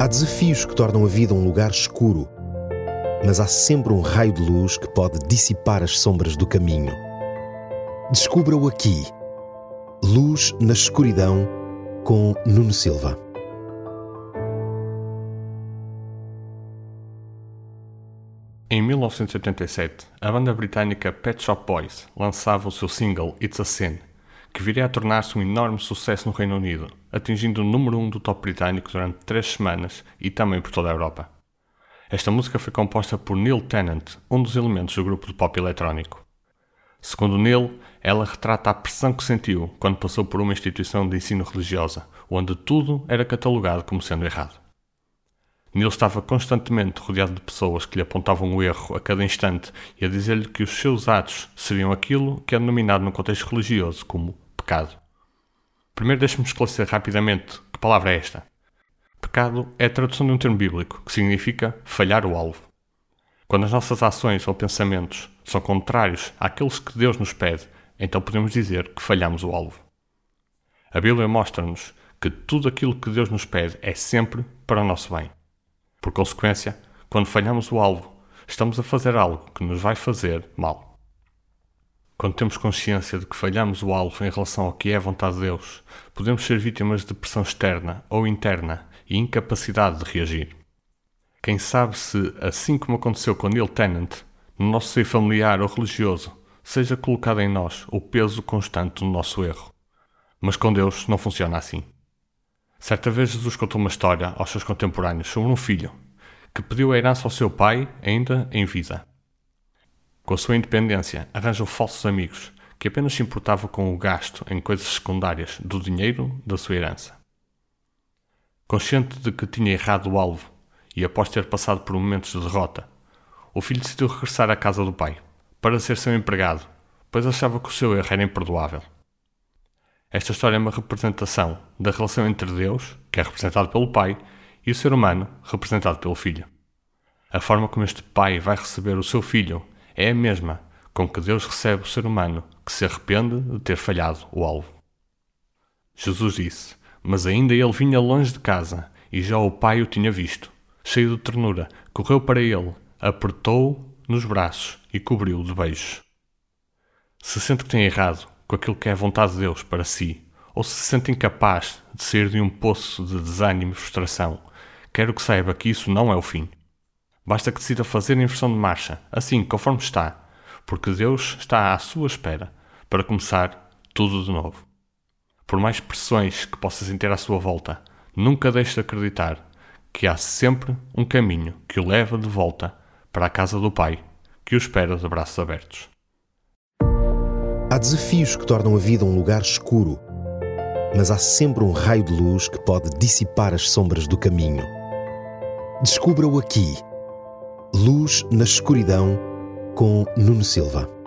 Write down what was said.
Há desafios que tornam a vida um lugar escuro, mas há sempre um raio de luz que pode dissipar as sombras do caminho. Descubra-o aqui. Luz na escuridão com Nuno Silva. Em 1987, a banda britânica Pet Shop Boys lançava o seu single It's a Sin, que viria a tornar-se um enorme sucesso no Reino Unido, atingindo o número 1 um do top britânico durante três semanas e também por toda a Europa. Esta música foi composta por Neil Tennant, um dos elementos do grupo de pop eletrónico. Segundo Neil, ela retrata a pressão que sentiu quando passou por uma instituição de ensino religiosa, onde tudo era catalogado como sendo errado. Neil estava constantemente rodeado de pessoas que lhe apontavam o erro a cada instante e a dizer-lhe que os seus atos seriam aquilo que é denominado no contexto religioso como pecado. Primeiro deixe-me esclarecer rapidamente que palavra é esta. Pecado é a tradução de um termo bíblico que significa falhar o alvo. Quando as nossas ações ou pensamentos são contrários àqueles que Deus nos pede, então podemos dizer que falhamos o alvo. A Bíblia mostra-nos que tudo aquilo que Deus nos pede é sempre para o nosso bem. Por consequência, quando falhamos o alvo, estamos a fazer algo que nos vai fazer mal. Quando temos consciência de que falhamos o alvo em relação ao que é a vontade de Deus, podemos ser vítimas de pressão externa ou interna e incapacidade de reagir. Quem sabe se, assim como aconteceu com Neil Tennant, no nosso seio familiar ou religioso, seja colocado em nós o peso constante do nosso erro. Mas com Deus não funciona assim. Certa vez Jesus contou uma história aos seus contemporâneos sobre um filho que pediu a herança ao seu pai ainda em vida. Com a sua independência, arranjou falsos amigos que apenas se importavam com o gasto em coisas secundárias do dinheiro da sua herança. Consciente de que tinha errado o alvo e após ter passado por momentos de derrota, o filho decidiu regressar à casa do pai para ser seu empregado, pois achava que o seu erro era imperdoável. Esta história é uma representação da relação entre Deus, que é representado pelo Pai, e o ser humano, representado pelo Filho. A forma como este Pai vai receber o seu Filho é a mesma com que Deus recebe o ser humano que se arrepende de ter falhado o alvo. Jesus disse: Mas ainda ele vinha longe de casa, e já o Pai o tinha visto. Cheio de ternura, correu para ele, apertou-o nos braços e cobriu-o de beijos. Se sente que tem errado, com aquilo que é a vontade de Deus para si, ou se se sente incapaz de sair de um poço de desânimo e frustração, quero que saiba que isso não é o fim. Basta que decida fazer a inversão de marcha, assim, conforme está, porque Deus está à sua espera para começar tudo de novo. Por mais pressões que possa sentir à sua volta, nunca deixe de acreditar que há sempre um caminho que o leva de volta para a casa do Pai, que o espera de braços abertos. Há desafios que tornam a vida um lugar escuro, mas há sempre um raio de luz que pode dissipar as sombras do caminho. Descubra-o aqui. Luz na escuridão com Nuno Silva.